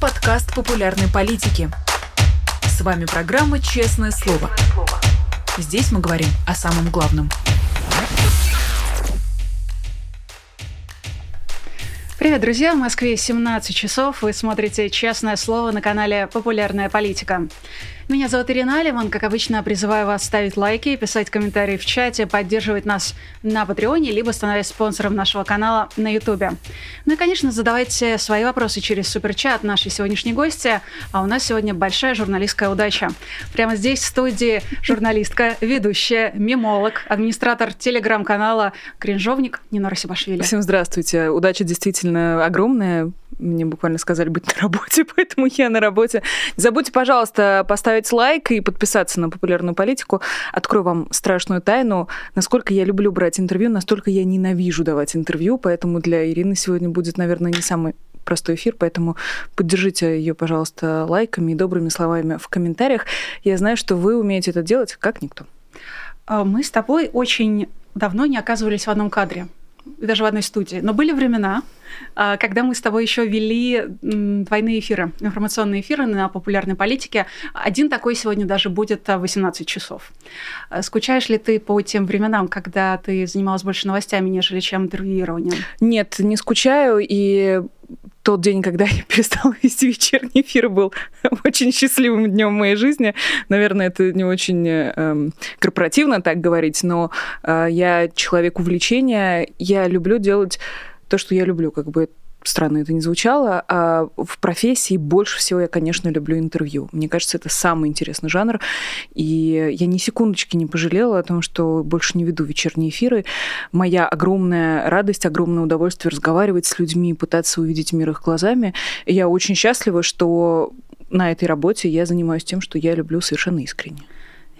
подкаст популярной политики. С вами программа «Честное слово». Здесь мы говорим о самом главном. Привет, друзья! В Москве 17 часов. Вы смотрите «Честное слово» на канале «Популярная политика». Меня зовут Ирина Алиман. Как обычно, призываю вас ставить лайки, писать комментарии в чате, поддерживать нас на Патреоне, либо становясь спонсором нашего канала на Ютубе. Ну и, конечно, задавайте свои вопросы через суперчат нашей сегодняшней гости. А у нас сегодня большая журналистская удача. Прямо здесь в студии журналистка, ведущая, мемолог, администратор телеграм-канала «Кринжовник» Нина Расибашвили. Всем здравствуйте. Удача действительно огромная. Мне буквально сказали быть на работе, поэтому я на работе. Не забудьте, пожалуйста, поставить лайк и подписаться на популярную политику. Открою вам страшную тайну. Насколько я люблю брать интервью, настолько я ненавижу давать интервью, поэтому для Ирины сегодня будет, наверное, не самый простой эфир, поэтому поддержите ее, пожалуйста, лайками и добрыми словами в комментариях. Я знаю, что вы умеете это делать как никто. А, мы с тобой очень давно не оказывались в одном кадре даже в одной студии. Но были времена, а, когда мы с тобой еще вели двойные эфиры, информационные эфиры на популярной политике. Один такой сегодня даже будет в 18 часов. А, скучаешь ли ты по тем временам, когда ты занималась больше новостями, нежели чем интервьюированием? Нет, не скучаю, и тот день, когда я перестала вести вечерний эфир, был очень счастливым днем моей жизни. Наверное, это не очень э, корпоративно так говорить, но э, я человек увлечения, я люблю делать то, что я люблю, как бы странно это не звучало, а в профессии больше всего я, конечно, люблю интервью. Мне кажется, это самый интересный жанр, и я ни секундочки не пожалела о том, что больше не веду вечерние эфиры. Моя огромная радость, огромное удовольствие разговаривать с людьми, пытаться увидеть мир их глазами. И я очень счастлива, что на этой работе я занимаюсь тем, что я люблю совершенно искренне.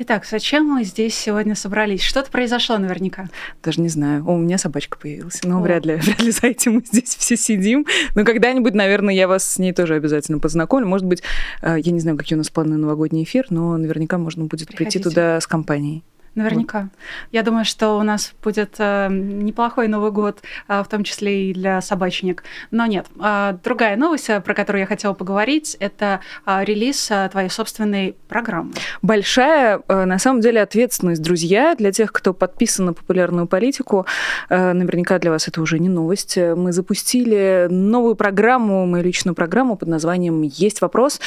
Итак, зачем мы здесь сегодня собрались? Что-то произошло наверняка. Даже не знаю. О, у меня собачка появилась. Но вряд ли, вряд ли за этим мы здесь все сидим. Но когда-нибудь, наверное, я вас с ней тоже обязательно познакомлю. Может быть, э, я не знаю, какие у нас планы на новогодний эфир, но наверняка можно будет Приходите. прийти туда с компанией. Наверняка. Вот. Я думаю, что у нас будет э, неплохой Новый год, э, в том числе и для собачник. Но нет. Э, другая новость, э, про которую я хотела поговорить, это э, релиз э, твоей собственной программы. Большая, э, на самом деле, ответственность, друзья, для тех, кто подписан на популярную политику. Э, наверняка для вас это уже не новость. Мы запустили новую программу, мою личную программу под названием «Есть вопрос»,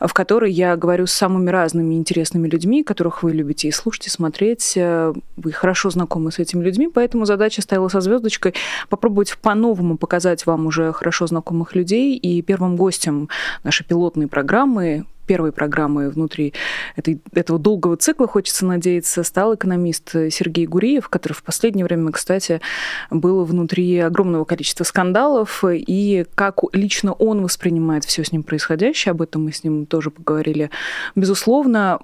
в которой я говорю с самыми разными интересными людьми, которых вы любите и слушать, и смотреть посмотреть. Э, вы хорошо знакомы с этими людьми, поэтому задача стояла со звездочкой попробовать по-новому показать вам уже хорошо знакомых людей. И первым гостем нашей пилотной программы первой программы внутри этой, этого долгого цикла, хочется надеяться, стал экономист Сергей Гуриев, который в последнее время, кстати, был внутри огромного количества скандалов, и как лично он воспринимает все с ним происходящее, об этом мы с ним тоже поговорили. Безусловно,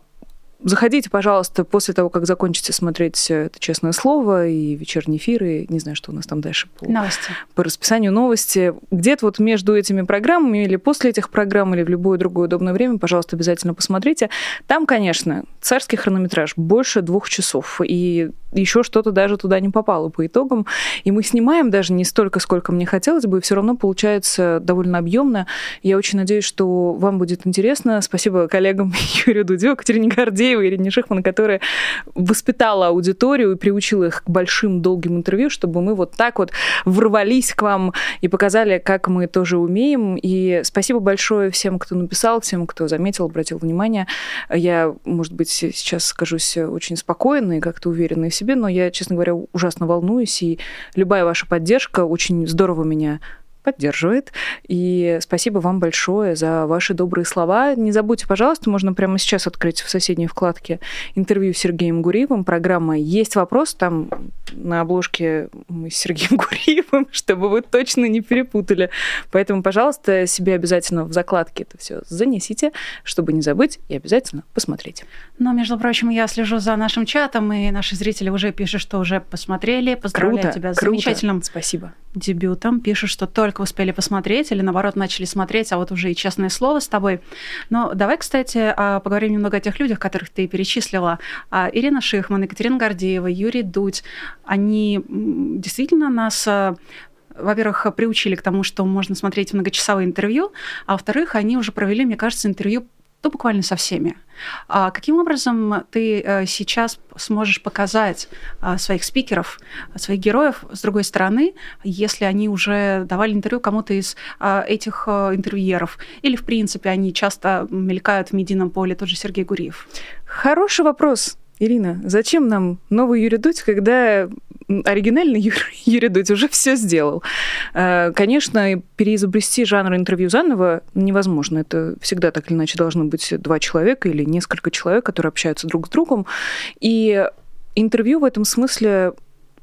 Заходите, пожалуйста, после того, как закончите смотреть это честное слово и вечерний эфир, и не знаю, что у нас там дальше по, новости. по расписанию новости. Где-то вот между этими программами или после этих программ, или в любое другое удобное время, пожалуйста, обязательно посмотрите. Там, конечно, царский хронометраж больше двух часов. И еще что-то даже туда не попало по итогам. И мы снимаем даже не столько, сколько мне хотелось бы, и все равно получается довольно объемно. Я очень надеюсь, что вам будет интересно. Спасибо коллегам Юрию Дудю, Катерине Гордеевой, Ирине Шихман, которая воспитала аудиторию и приучила их к большим долгим интервью, чтобы мы вот так вот ворвались к вам и показали, как мы тоже умеем. И спасибо большое всем, кто написал, всем, кто заметил, обратил внимание. Я, может быть, сейчас скажусь очень спокойно и как-то уверенно в себе себе, но я, честно говоря, ужасно волнуюсь, и любая ваша поддержка очень здорово меня поддерживает. И спасибо вам большое за ваши добрые слова. Не забудьте, пожалуйста, можно прямо сейчас открыть в соседней вкладке интервью с Сергеем Гуриевым. Программа «Есть вопрос». Там на обложке мы с Сергеем Гуриевым, чтобы вы точно не перепутали. Поэтому, пожалуйста, себе обязательно в закладке это все занесите, чтобы не забыть и обязательно посмотреть. Но, между прочим, я слежу за нашим чатом, и наши зрители уже пишут, что уже посмотрели. Поздравляю круто, тебя с круто. замечательным Спасибо. Дебютом. Пишут, что только успели посмотреть или, наоборот, начали смотреть, а вот уже и честное слово с тобой. Но давай, кстати, а, поговорим немного о тех людях, которых ты перечислила. А, Ирина Шихман, Екатерина Гордеева, Юрий Дудь, они действительно нас а, во-первых, приучили к тому, что можно смотреть многочасовые интервью, а во-вторых, они уже провели, мне кажется, интервью ну, буквально со всеми. А каким образом ты э, сейчас сможешь показать а, своих спикеров, своих героев с другой стороны, если они уже давали интервью кому-то из а, этих э, интервьюеров? Или, в принципе, они часто мелькают в медийном поле, тот же Сергей Гуриев? Хороший вопрос. Ирина, зачем нам новый Юрий Дудь, когда оригинальный Юрий Дудь уже все сделал? Э, конечно, переизобрести жанр интервью заново невозможно. Это всегда так или иначе должно быть два человека или несколько человек, которые общаются друг с другом. И интервью в этом смысле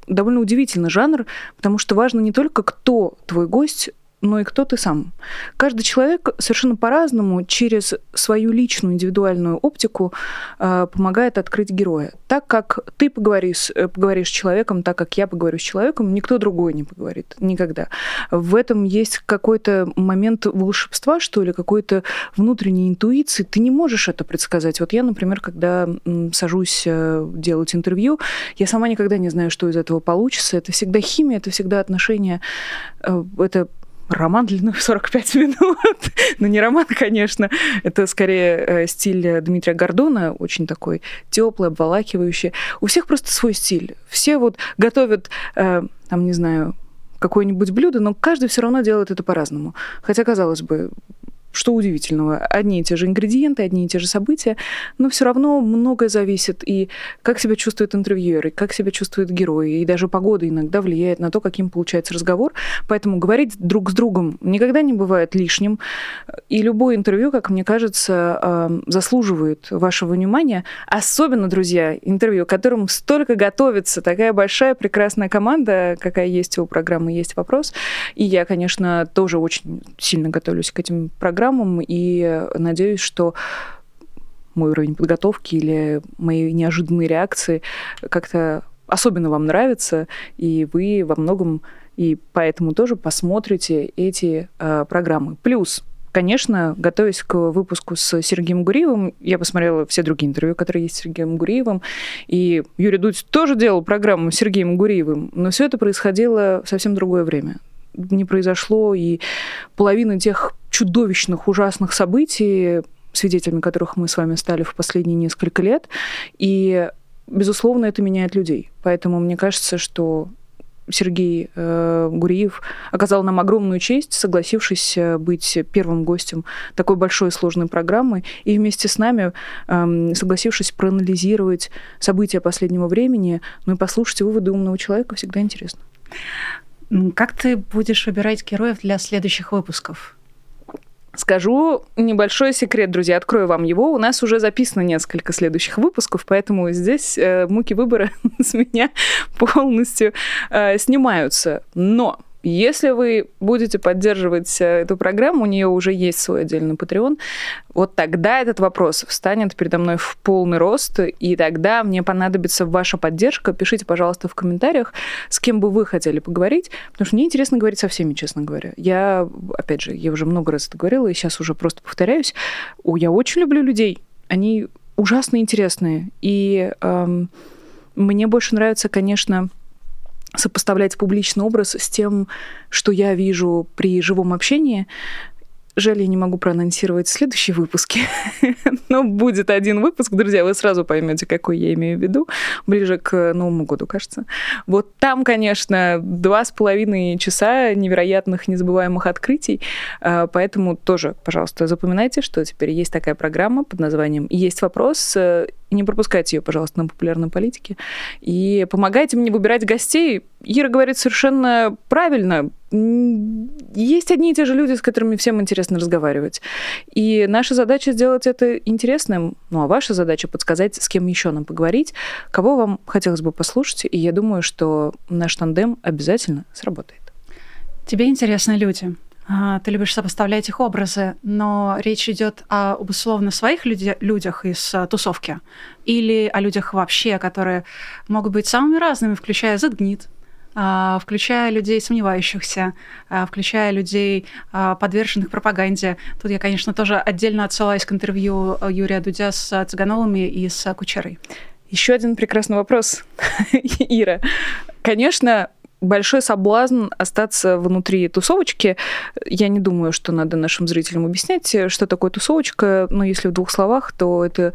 довольно удивительный жанр, потому что важно не только, кто твой гость, но и кто ты сам. Каждый человек совершенно по-разному через свою личную индивидуальную оптику э, помогает открыть героя. Так как ты поговоришь, э, поговоришь с человеком, так как я поговорю с человеком, никто другой не поговорит никогда. В этом есть какой-то момент волшебства, что ли, какой-то внутренней интуиции. Ты не можешь это предсказать. Вот я, например, когда сажусь э, делать интервью, я сама никогда не знаю, что из этого получится. Это всегда химия, это всегда отношения. Э, это роман длиной в 45 минут. ну, не роман, конечно. Это скорее э, стиль Дмитрия Гордона, очень такой теплый, обволакивающий. У всех просто свой стиль. Все вот готовят, э, там, не знаю, какое-нибудь блюдо, но каждый все равно делает это по-разному. Хотя, казалось бы, что удивительного? Одни и те же ингредиенты, одни и те же события, но все равно многое зависит. И как себя чувствует интервьюер, и как себя чувствует герой, и даже погода иногда влияет на то, каким получается разговор. Поэтому говорить друг с другом никогда не бывает лишним. И любое интервью, как мне кажется, заслуживает вашего внимания. Особенно, друзья, интервью, которым столько готовится, такая большая прекрасная команда, какая есть у программы «Есть вопрос». И я, конечно, тоже очень сильно готовлюсь к этим программам программам, и надеюсь, что мой уровень подготовки или мои неожиданные реакции как-то особенно вам нравятся, и вы во многом и поэтому тоже посмотрите эти э, программы. Плюс Конечно, готовясь к выпуску с Сергеем Гуриевым, я посмотрела все другие интервью, которые есть с Сергеем Гуриевым, и Юрий Дудь тоже делал программу с Сергеем Гуриевым, но все это происходило в совсем другое время не произошло, и половина тех чудовищных, ужасных событий, свидетелями которых мы с вами стали в последние несколько лет, и, безусловно, это меняет людей. Поэтому мне кажется, что Сергей э, Гуриев оказал нам огромную честь, согласившись э, быть первым гостем такой большой и сложной программы, и вместе с нами э, согласившись проанализировать события последнего времени, ну и послушать выводы умного человека всегда интересно. Как ты будешь выбирать героев для следующих выпусков? Скажу небольшой секрет, друзья, открою вам его. У нас уже записано несколько следующих выпусков, поэтому здесь э, муки выбора с меня полностью э, снимаются. Но если вы будете поддерживать э, эту программу, у нее уже есть свой отдельный Patreon, вот тогда этот вопрос встанет передо мной в полный рост, и тогда мне понадобится ваша поддержка. Пишите, пожалуйста, в комментариях, с кем бы вы хотели поговорить, потому что мне интересно говорить со всеми, честно говоря. Я, опять же, я уже много раз это говорила, и сейчас уже просто повторяюсь. Я очень люблю людей. Они ужасно интересные. И эм, мне больше нравится, конечно, сопоставлять публичный образ с тем, что я вижу при живом общении. Жаль, я не могу проанонсировать следующие выпуски, но будет один выпуск, друзья, вы сразу поймете, какой я имею в виду, ближе к Новому году, кажется. Вот там, конечно, два с половиной часа невероятных, незабываемых открытий, а, поэтому тоже, пожалуйста, запоминайте, что теперь есть такая программа под названием «Есть вопрос», не пропускайте ее, пожалуйста, на популярной политике. И помогайте мне выбирать гостей. Ира говорит совершенно правильно. Есть одни и те же люди, с которыми всем интересно разговаривать. И наша задача сделать это интересным. Ну а ваша задача подсказать, с кем еще нам поговорить, кого вам хотелось бы послушать. И я думаю, что наш тандем обязательно сработает. Тебе интересны люди. А, ты любишь сопоставлять их образы, но речь идет об условно своих люди, людях из а, тусовки или о людях вообще, которые могут быть самыми разными, включая Зетгнит, а, включая людей сомневающихся, включая людей, подверженных пропаганде. Тут я, конечно, тоже отдельно отсылаюсь к интервью Юрия Дудя с Цыгановыми и с Кучерой. Еще один прекрасный вопрос, Ира. Конечно, большой соблазн остаться внутри тусовочки. Я не думаю, что надо нашим зрителям объяснять, что такое тусовочка. Но если в двух словах, то это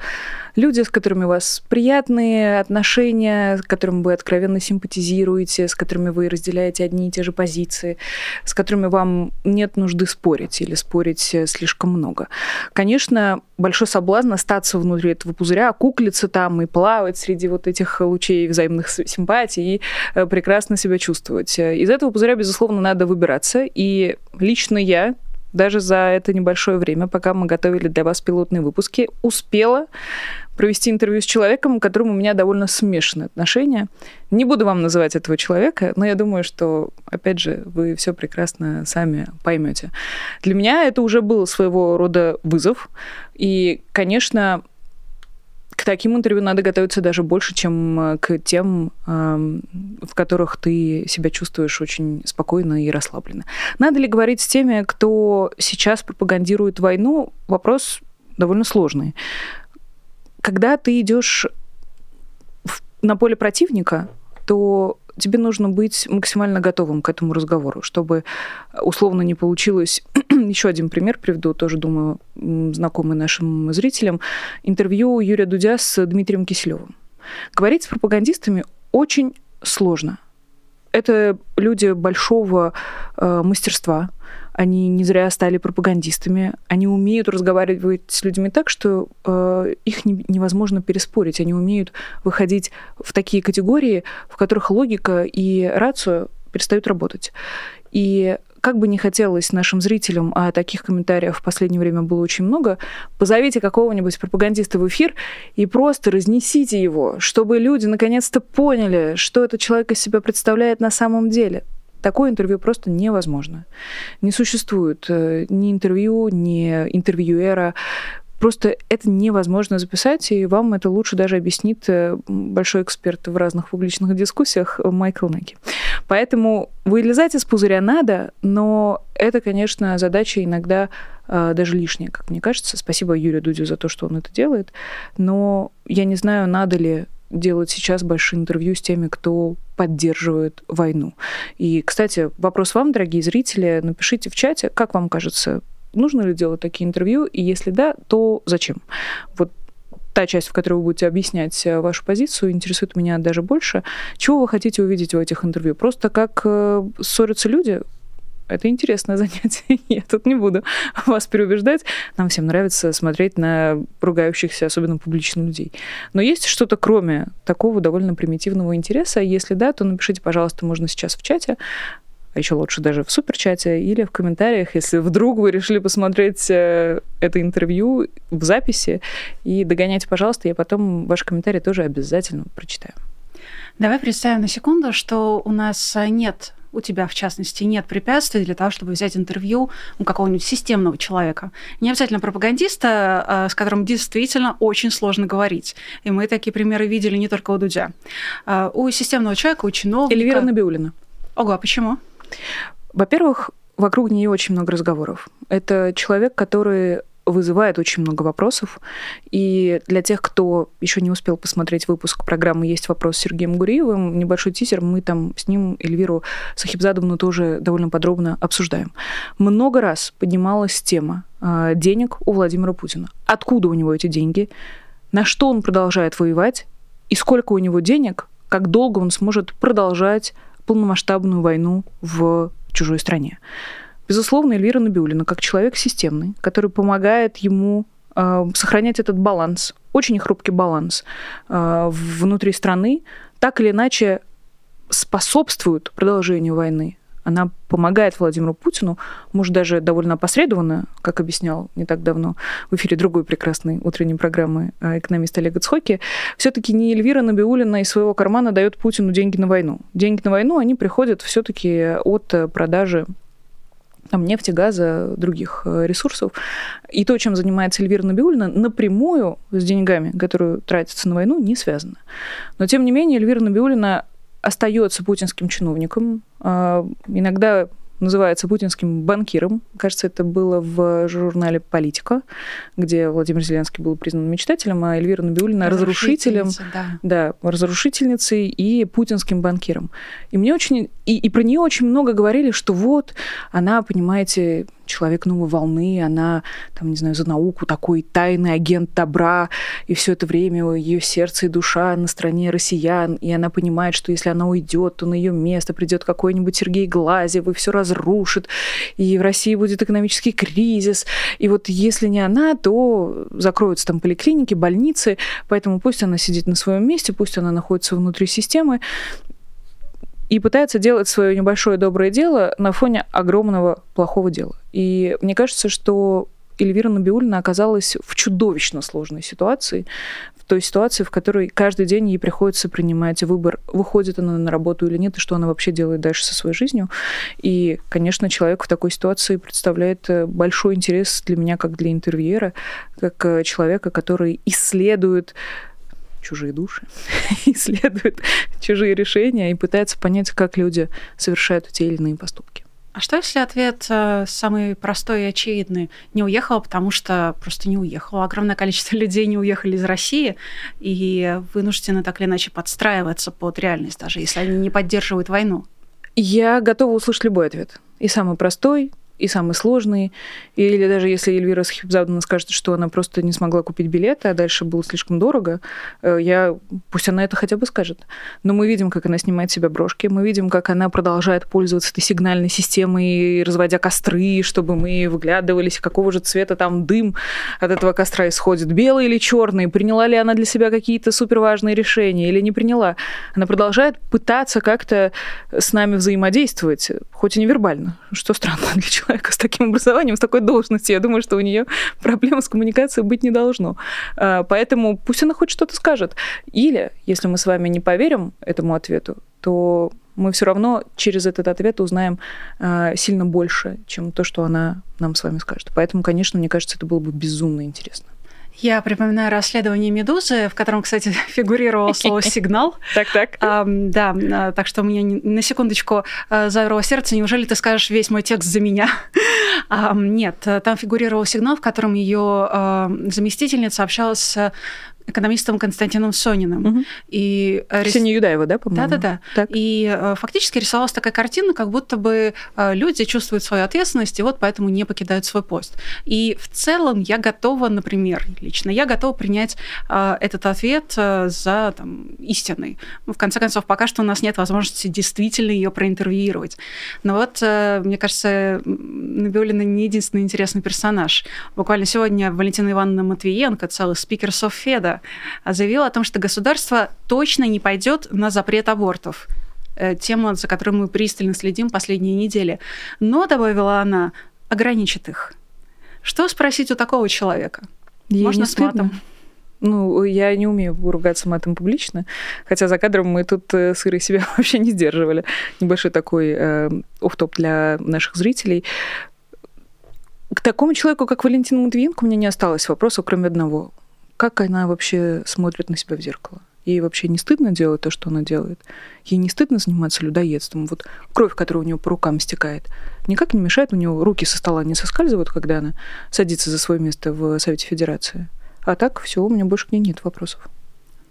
люди, с которыми у вас приятные отношения, с которыми вы откровенно симпатизируете, с которыми вы разделяете одни и те же позиции, с которыми вам нет нужды спорить или спорить слишком много. Конечно, большой соблазн остаться внутри этого пузыря, куклиться там и плавать среди вот этих лучей взаимных симпатий и э, прекрасно себя чувствовать. Из этого пузыря, безусловно, надо выбираться. И лично я даже за это небольшое время, пока мы готовили для вас пилотные выпуски, успела провести интервью с человеком, к которому у меня довольно смешанные отношения. Не буду вам называть этого человека, но я думаю, что, опять же, вы все прекрасно сами поймете. Для меня это уже был своего рода вызов. И, конечно, таким интервью надо готовиться даже больше, чем э, к тем, эм, в которых ты себя чувствуешь очень спокойно и расслабленно. Надо ли говорить с теми, кто сейчас пропагандирует войну? Вопрос довольно сложный когда ты идешь на поле противника, то тебе нужно быть максимально готовым к этому разговору, чтобы условно не получилось. Еще один пример приведу, тоже, думаю, знакомый нашим зрителям. Интервью Юрия Дудя с Дмитрием Киселевым. Говорить с пропагандистами очень сложно. Это люди большого э, мастерства, они не зря стали пропагандистами, они умеют разговаривать с людьми так, что э, их не, невозможно переспорить, они умеют выходить в такие категории, в которых логика и рацию перестают работать. И как бы не хотелось нашим зрителям, а таких комментариев в последнее время было очень много, позовите какого-нибудь пропагандиста в эфир и просто разнесите его, чтобы люди наконец-то поняли, что этот человек из себя представляет на самом деле. Такое интервью просто невозможно. Не существует э, ни интервью, ни интервьюера. Просто это невозможно записать, и вам это лучше даже объяснит э, большой эксперт в разных публичных дискуссиях Майкл Неки. Поэтому вылезать из пузыря надо, но это, конечно, задача иногда э, даже лишняя, как мне кажется. Спасибо Юрию Дудю за то, что он это делает. Но я не знаю, надо ли делать сейчас большие интервью с теми, кто поддерживает войну. И, кстати, вопрос вам, дорогие зрители, напишите в чате, как вам кажется, нужно ли делать такие интервью, и если да, то зачем? Вот та часть, в которой вы будете объяснять э, вашу позицию, интересует меня даже больше. Чего вы хотите увидеть в этих интервью? Просто как э, ссорятся люди? Это интересное занятие. Я тут не буду вас переубеждать. Нам всем нравится смотреть на ругающихся, особенно публичных людей. Но есть что-то кроме такого довольно примитивного интереса? Если да, то напишите, пожалуйста, можно сейчас в чате а еще лучше даже в суперчате или в комментариях, если вдруг вы решили посмотреть э, это интервью в записи, и догоняйте, пожалуйста, я потом ваши комментарии тоже обязательно прочитаю. Давай представим на секунду, что у нас нет у тебя, в частности, нет препятствий для того, чтобы взять интервью у какого-нибудь системного человека. Не обязательно пропагандиста, а, с которым действительно очень сложно говорить. И мы такие примеры видели не только у Дудя. А, у системного человека, у чиновника... Эльвира Набиулина. Ого, а почему? Во-первых, вокруг нее очень много разговоров. Это человек, который вызывает очень много вопросов. И для тех, кто еще не успел посмотреть выпуск программы «Есть вопрос» с Сергеем Гуриевым, небольшой тизер, мы там с ним Эльвиру Сахибзадовну тоже довольно подробно обсуждаем. Много раз поднималась тема а, денег у Владимира Путина. Откуда у него эти деньги? На что он продолжает воевать? И сколько у него денег? Как долго он сможет продолжать полномасштабную войну в чужой стране? Безусловно, Эльвира Набиулина, как человек системный, который помогает ему э, сохранять этот баланс, очень хрупкий баланс э, внутри страны, так или иначе способствует продолжению войны. Она помогает Владимиру Путину, может, даже довольно опосредованно, как объяснял не так давно в эфире другой прекрасной утренней программы э, экономист Олег Цхоки, все-таки не Эльвира Набиулина из своего кармана дает Путину деньги на войну. Деньги на войну, они приходят все-таки от продажи там, нефти, газа, других э, ресурсов. И то, чем занимается Эльвира Набиулина, напрямую с деньгами, которые тратятся на войну, не связано. Но, тем не менее, Эльвира Набиулина остается путинским чиновником. А, иногда называется «Путинским банкиром». Кажется, это было в журнале «Политика», где Владимир Зеленский был признан мечтателем, а Эльвира Набиулина разрушителем. Да. да, разрушительницей и путинским банкиром. И мне очень... И, и про нее очень много говорили, что вот она, понимаете, человек новой волны, она, там, не знаю, за науку такой тайный агент добра, и все это время ее сердце и душа на стороне россиян, и она понимает, что если она уйдет, то на ее место придет какой-нибудь Сергей Глазев и все разрушит, и в России будет экономический кризис, и вот если не она, то закроются там поликлиники, больницы, поэтому пусть она сидит на своем месте, пусть она находится внутри системы, и пытается делать свое небольшое доброе дело на фоне огромного плохого дела. И мне кажется, что Эльвира Набиулина оказалась в чудовищно сложной ситуации, в той ситуации, в которой каждый день ей приходится принимать выбор, выходит она на работу или нет, и что она вообще делает дальше со своей жизнью. И, конечно, человек в такой ситуации представляет э, большой интерес для меня, как для интервьюера, как э, человека, который исследует чужие души, исследует чужие решения и пытается понять, как люди совершают те или иные поступки. А что если ответ э, самый простой и очевидный? Не уехала, потому что просто не уехала. Огромное количество людей не уехали из России и вынуждены так или иначе подстраиваться под реальность, даже если они не поддерживают войну. Я готова услышать любой ответ. И самый простой, и самый сложный. Или даже если Эльвира Схибзадовна скажет, что она просто не смогла купить билеты, а дальше было слишком дорого, э, я... пусть она это хотя бы скажет. Но мы видим, как она снимает себе брошки, мы видим, как она продолжает пользоваться этой сигнальной системой, разводя костры, чтобы мы выглядывались, какого же цвета там дым от этого костра исходит, белый или черный, приняла ли она для себя какие-то суперважные решения или не приняла. Она продолжает пытаться как-то с нами взаимодействовать, хоть и невербально, что странно для человека человека с таким образованием, с такой должностью. Я думаю, что у нее проблем с коммуникацией быть не должно. А, поэтому пусть она хоть что-то скажет. Или, если мы с вами не поверим этому ответу, то мы все равно через этот ответ узнаем а, сильно больше, чем то, что она нам с вами скажет. Поэтому, конечно, мне кажется, это было бы безумно интересно. Я припоминаю расследование «Медузы», в котором, кстати, фигурировало слово «сигнал». Так, так. Да, а, так что у меня на секундочку а, замерло сердце. Неужели ты скажешь весь мой текст за меня? Нет, там фигурировал сигнал, в котором ее заместительница общалась с экономистом Константином Сониным. Угу. И э, Ксения Юдаева, да, по-моему? Да-да-да. И э, фактически рисовалась такая картина, как будто бы э, люди чувствуют свою ответственность, и вот поэтому не покидают свой пост. И в целом я готова, например, лично, я готова принять этот ответ за там, истинный. Ну, в конце концов, пока что у нас нет возможности действительно ее проинтервьюировать. Но вот, мне кажется, Набиулина не единственный интересный персонаж. Буквально сегодня Валентина Ивановна Матвиенко, целый спикер Софеда, заявила о том, что государство точно не пойдет на запрет абортов э, тема, за которой мы пристально следим последние недели. Но, добавила она, ограничит их. Что спросить у такого человека? Ей Можно с матом? Ну, я не умею ругаться матом публично, хотя за кадром мы тут э, с Ирой себя вообще не сдерживали. Небольшой такой э, оф-топ для наших зрителей. К такому человеку, как Валентин Матвиенко, у меня не осталось вопросов, кроме одного как она вообще смотрит на себя в зеркало. Ей вообще не стыдно делать то, что она делает. Ей не стыдно заниматься людоедством. Вот кровь, которая у нее по рукам стекает, никак не мешает. У нее руки со стола не соскальзывают, когда она садится за свое место в Совете Федерации. А так все, у меня больше к ней нет вопросов.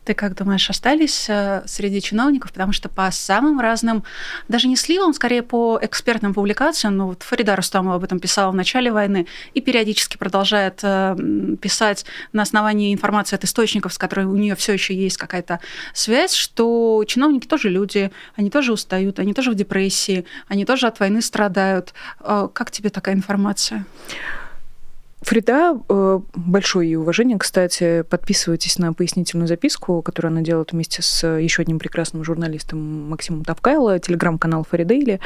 Ты как думаешь, остались э, среди чиновников? Потому что по самым разным, даже не сливам, скорее по экспертным публикациям, ну вот Фарида Рустамова об этом писала в начале войны и периодически продолжает э, писать на основании информации от источников, с которой у нее все еще есть какая-то связь, что чиновники тоже люди, они тоже устают, они тоже в депрессии, они тоже от войны страдают. Э, как тебе такая информация? Фрида, э, большое ей уважение, кстати, подписывайтесь на пояснительную записку, которую она делает вместе с еще одним прекрасным журналистом Максимом Тавкайло, телеграм-канал Фаридейли.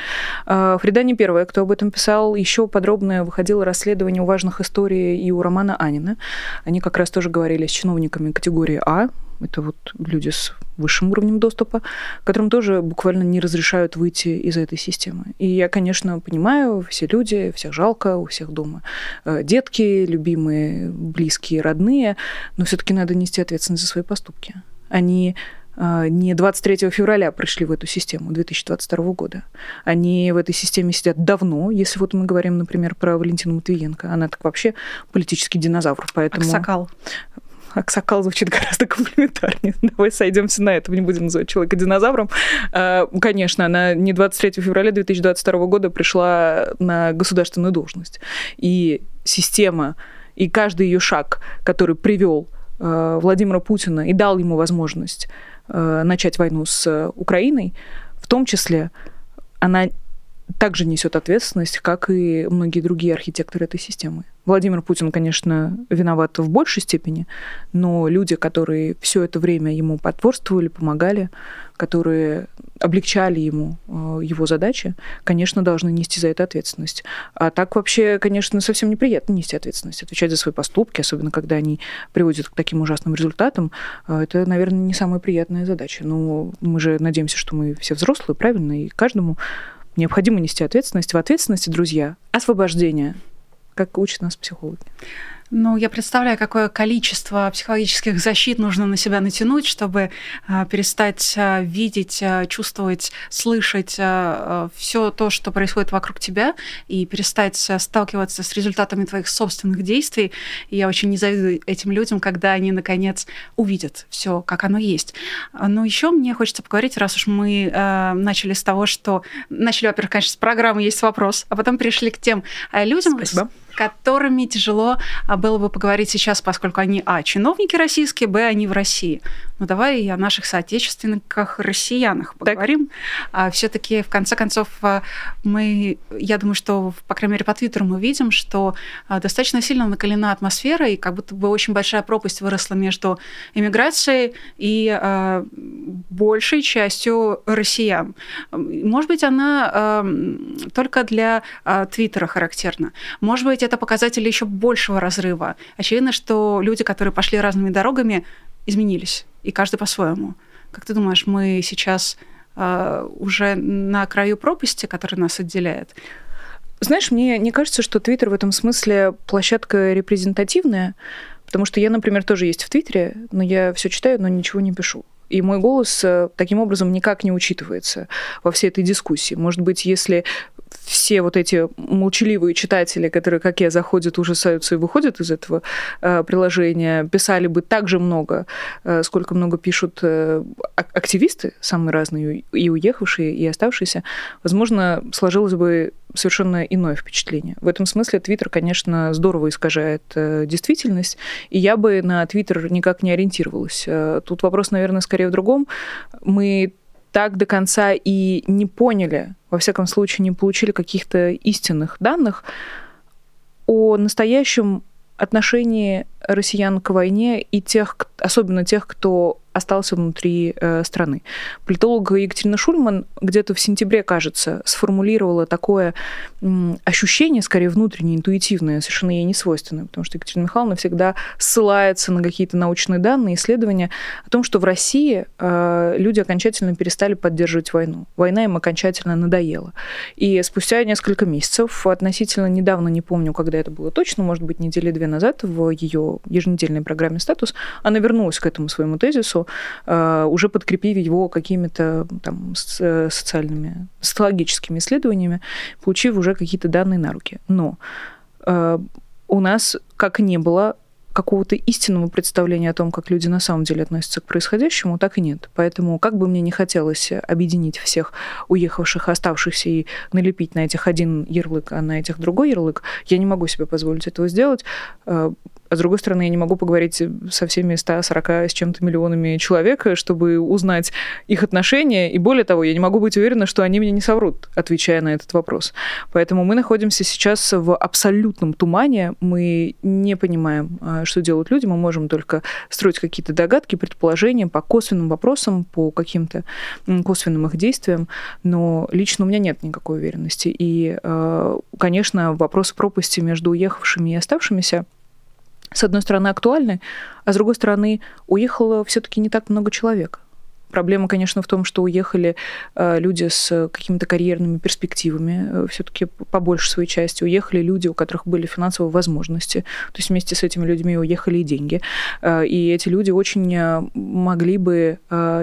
Э, Фрида не первая, кто об этом писал. Еще подробное выходило расследование важных историй и у Романа Анина. Они как раз тоже говорили с чиновниками категории А, это вот люди с высшим уровнем доступа, которым тоже буквально не разрешают выйти из этой системы. И я, конечно, понимаю, все люди, всех жалко, у всех дома э, детки, любимые, близкие, родные, но все таки надо нести ответственность за свои поступки. Они а, не 23 февраля пришли в эту систему 2022 года. Они в этой системе сидят давно, если вот мы говорим, например, про Валентину Матвиенко. Она так вообще политический динозавр, поэтому... Аксакал. Аксакал звучит гораздо комплиментарнее. Давай сойдемся на этом, не будем называть человека динозавром. А, конечно, она не 23 февраля 2022 года пришла на государственную должность. И система, и каждый ее шаг, который привел а, Владимира Путина и дал ему возможность а, начать войну с Украиной, в том числе она также несет ответственность, как и многие другие архитекторы этой системы. Владимир Путин, конечно, виноват в большей степени, но люди, которые все это время ему потворствовали, помогали, которые облегчали ему э, его задачи, конечно, должны нести за это ответственность. А так вообще, конечно, совсем неприятно нести ответственность, отвечать за свои поступки, особенно когда они приводят к таким ужасным результатам. Э, это, наверное, не самая приятная задача. Но мы же надеемся, что мы все взрослые, правильно, и каждому необходимо нести ответственность. В ответственности, друзья, освобождение, как учат нас психологи. Ну, я представляю, какое количество психологических защит нужно на себя натянуть, чтобы а, перестать а, видеть, а, чувствовать, слышать все то, что происходит вокруг тебя, и перестать сталкиваться с результатами твоих собственных действий. И я очень не завидую этим людям, когда они наконец увидят все, как оно есть. Но еще мне хочется поговорить, раз уж мы начали с того, что начали, во-первых, конечно, с программы есть вопрос, а потом перешли к тем людям, Спасибо которыми тяжело а, было бы поговорить сейчас, поскольку они, а, чиновники российские, б, они в России. Ну, давай о наших соотечественниках, россиянах поговорим. А, Все-таки, в конце концов, а, мы, я думаю, что, по крайней мере, по Твиттеру мы видим, что а, достаточно сильно накалена атмосфера, и как будто бы очень большая пропасть выросла между иммиграцией и большей частью россиян. Может быть, она только для Твиттера характерна. Может быть, это показатель еще большего разрыва. Очевидно, что люди, которые пошли разными дорогами, изменились и каждый по-своему. Как ты думаешь, мы сейчас э, уже на краю пропасти, которая нас отделяет? Знаешь, мне не кажется, что Твиттер в этом смысле площадка репрезентативная, потому что я, например, тоже есть в Твиттере, но я все читаю, но ничего не пишу. И мой голос э, таким образом никак не учитывается во всей этой дискуссии. Может быть, если все вот эти молчаливые читатели, которые, как я, заходят, ужасаются и выходят из этого э, приложения, писали бы так же много, э, сколько много пишут э, активисты, самые разные, и уехавшие, и оставшиеся, возможно, сложилось бы совершенно иное впечатление. В этом смысле Твиттер, конечно, здорово искажает э, действительность, и я бы на Твиттер никак не ориентировалась. Э, тут вопрос, наверное, скорее в другом. Мы так до конца и не поняли, во всяком случае, не получили каких-то истинных данных о настоящем отношении россиян к войне и тех, особенно тех, кто остался внутри э, страны. Политолог Екатерина Шульман где-то в сентябре, кажется, сформулировала такое м, ощущение, скорее внутреннее, интуитивное, совершенно ей не свойственное, потому что Екатерина Михайловна всегда ссылается на какие-то научные данные, исследования о том, что в России э, люди окончательно перестали поддерживать войну. Война им окончательно надоела. И спустя несколько месяцев, относительно недавно, не помню, когда это было точно, может быть, недели две назад, в ее еженедельной программе «Статус», она вернулась к этому своему тезису, э, уже подкрепив его какими-то там э, социальными, социологическими исследованиями, получив уже какие-то данные на руки. Но э, у нас как не было какого-то истинного представления о том, как люди на самом деле относятся к происходящему, так и нет. Поэтому, как бы мне не хотелось объединить всех уехавших, оставшихся и налепить на этих один ярлык, а на этих другой ярлык, я не могу себе позволить этого сделать. А с другой стороны, я не могу поговорить со всеми 140 с чем-то миллионами человек, чтобы узнать их отношения. И более того, я не могу быть уверена, что они мне не соврут, отвечая на этот вопрос. Поэтому мы находимся сейчас в абсолютном тумане. Мы не понимаем, а, что делают люди. Мы можем только строить какие-то догадки, предположения по косвенным вопросам, по каким-то косвенным их действиям. Но лично у меня нет никакой уверенности. И, а, конечно, вопрос пропасти между уехавшими и оставшимися – с одной стороны, актуальны, а с другой стороны, уехало все-таки не так много человек. Проблема, конечно, в том, что уехали э, люди с какими-то карьерными перспективами, э, все-таки по большей своей части. Уехали люди, у которых были финансовые возможности. То есть вместе с этими людьми уехали и деньги. Э, и эти люди очень могли бы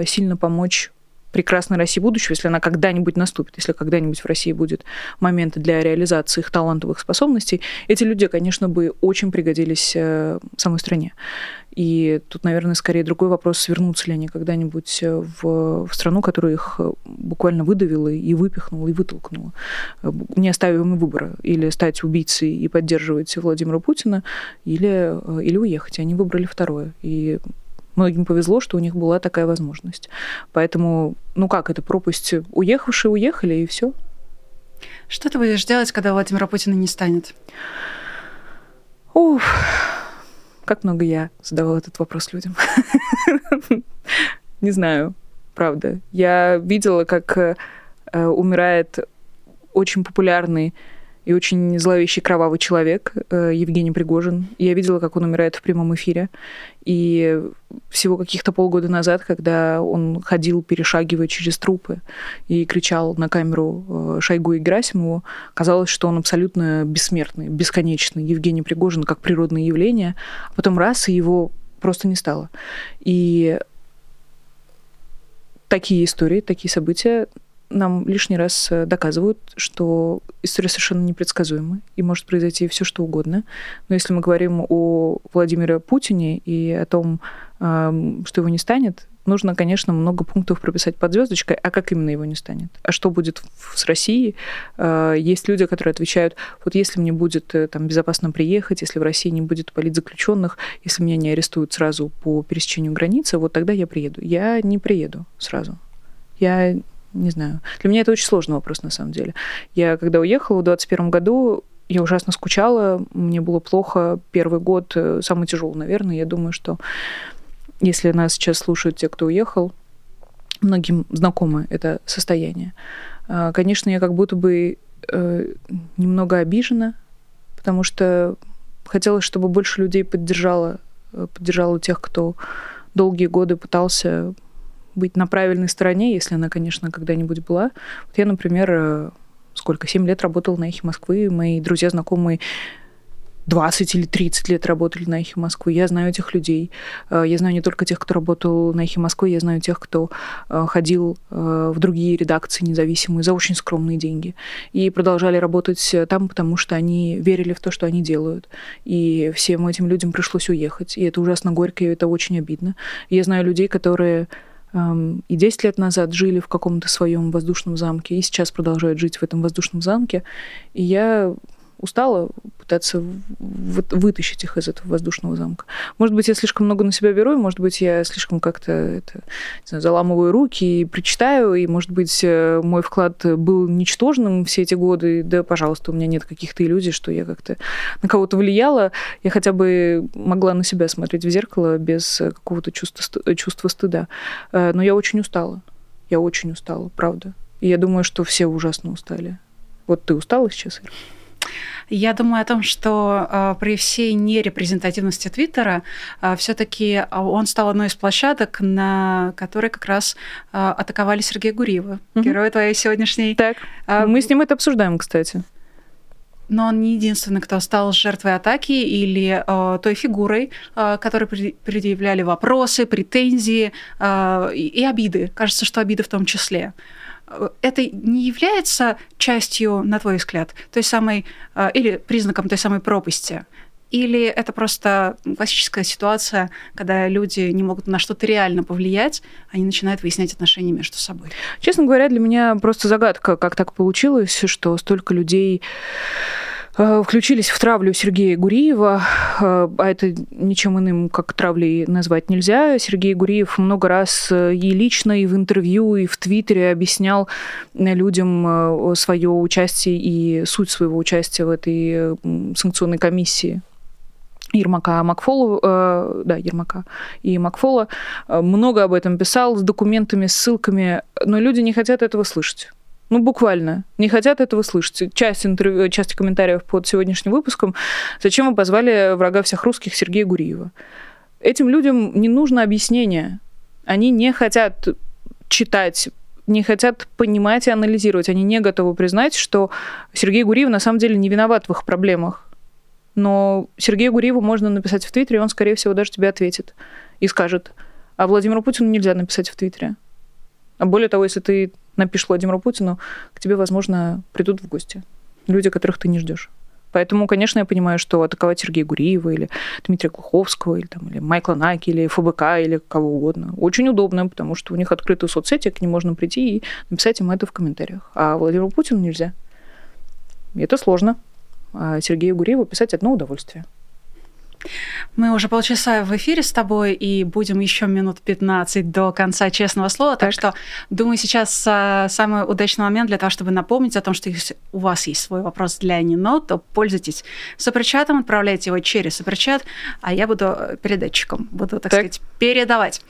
сильно помочь прекрасной России будущего, если она когда-нибудь наступит, если когда-нибудь в России будет момент для реализации их талантовых способностей, эти люди, конечно, бы очень пригодились э, самой стране. И тут, наверное, скорее другой вопрос, вернутся ли они когда-нибудь э, в, в страну, которая их э, буквально выдавила и выпихнула, и вытолкнула, не оставив им выбора. Или стать убийцей и поддерживать Владимира Путина, или, или уехать. Они выбрали второе. И многим повезло, что у них была такая возможность. Поэтому, ну как, это пропасть уехавшие уехали, и все. Что ты будешь делать, когда Владимира Путина не станет? Уф, как много я задавала этот вопрос людям. Не знаю, правда. Я видела, как э, умирает очень популярный и очень зловещий кровавый человек э, Евгений Пригожин. Я видела, как он умирает в прямом эфире. И всего каких-то полгода назад, когда он ходил, перешагивая через трупы и кричал на камеру э, Шойгу и Герасимову, казалось, что он абсолютно бессмертный, бесконечный. Евгений Пригожин как природное явление. А потом раз, и его просто не стало. И такие истории, такие события нам лишний раз э, доказывают, что история совершенно непредсказуема и может произойти все что угодно. Но если мы говорим о Владимире Путине и о том, что его не станет, нужно, конечно, много пунктов прописать под звездочкой, а как именно его не станет? А что будет с Россией? А, есть люди, которые отвечают, вот если мне будет э, там безопасно приехать, если в России не будет политзаключенных, если меня не арестуют сразу по пересечению границы, вот тогда я приеду. Я не приеду сразу. Я не знаю. Для меня это очень сложный вопрос, на самом деле. Я, когда уехала в 2021 году, я ужасно скучала, мне было плохо. Первый год э, самый тяжелый, наверное. Я думаю, что если нас сейчас слушают те, кто уехал, многим знакомо это состояние. А, конечно, я как будто бы э, немного обижена, потому что хотелось, чтобы больше людей поддержало, э, поддержало тех, кто долгие годы пытался быть на правильной стороне, если она, конечно, когда-нибудь была. Вот я, например, э, сколько, 7 лет работала на «Эхе Москвы», мои друзья, знакомые 20 или 30 лет работали на «Эхе Москвы». Я знаю этих людей. Э, я знаю не только тех, кто работал на «Эхе Москвы», я знаю тех, кто э, ходил в другие редакции независимые за очень скромные деньги и продолжали работать там, потому что они верили в то, что они делают. И всем этим людям пришлось уехать. И это ужасно горько, и это очень обидно. я знаю людей, которые и 10 лет назад жили в каком-то своем воздушном замке, и сейчас продолжают жить в этом воздушном замке. И я устала пытаться вытащить их из этого воздушного замка. Может быть, я слишком много на себя беру, и, может быть, я слишком как-то это, знаю, заламываю руки и причитаю, и, может быть, э, мой вклад был ничтожным все эти годы. Да, пожалуйста, у меня нет каких-то иллюзий, что я как-то на кого-то влияла. Я хотя бы могла на себя смотреть в зеркало без какого-то чувства, чувства стыда. Э, но я очень устала. Я очень устала, правда. И я думаю, что все ужасно устали. Вот ты устала сейчас, Ира? Я думаю о том, что э, при всей нерепрезентативности Твиттера э, все-таки он стал одной из площадок, на которой как раз э, атаковали Сергея Гуриева, угу. героя твоей сегодняшней. Так, э, мы с ним это обсуждаем, кстати. Но он не единственный, кто стал жертвой атаки или э, той фигурой, э, которой предъявляли вопросы, претензии э, и обиды. Кажется, что обиды в том числе это не является частью, на твой взгляд, той самой а, или признаком той самой пропасти? Или это просто классическая ситуация, когда люди не могут на что-то реально повлиять, они начинают выяснять отношения между собой? Честно говоря, для меня просто загадка, как так получилось, что столько людей Э, включились в травлю Сергея Гуриева, э, а это ничем иным, как травлей назвать нельзя. Сергей Гуриев много раз э, и лично, и в интервью, и в Твиттере объяснял людям свое участие и суть своего участия в этой санкционной комиссии. Ермака Макфолу, э, да, Ермака и Макфола много об этом писал с документами, ссылками, но люди не хотят этого слышать. Ну, буквально. Не хотят этого слышать. Часть, интервью, часть комментариев под сегодняшним выпуском. Зачем вы позвали врага всех русских Сергея Гуриева? Этим людям не нужно объяснение. Они не хотят читать не хотят понимать и анализировать. Они не готовы признать, что Сергей Гуриев на самом деле не виноват в их проблемах. Но Сергею Гуриеву можно написать в Твиттере, он, скорее всего, даже тебе ответит и скажет. А Владимиру Путину нельзя написать в Твиттере. А более того, если ты напишешь Владимиру Путину, к тебе, возможно, придут в гости люди, которых ты не ждешь. Поэтому, конечно, я понимаю, что атаковать Сергея Гуриева или Дмитрия Глуховского, или, там, или Майкла Наки, или ФБК, или кого угодно, очень удобно, потому что у них открытые соцсети, к ним можно прийти и написать им это в комментариях. А Владимиру Путину нельзя. И это сложно. А Сергею Гуриеву писать одно удовольствие. Мы уже полчаса в эфире с тобой и будем еще минут 15 до конца честного слова. Так, так что, думаю, сейчас а, самый удачный момент для того, чтобы напомнить о том, что если у вас есть свой вопрос для Нино, то пользуйтесь суперчатом, отправляйте его через суперчат, а я буду передатчиком, буду, так, так. сказать, передавать.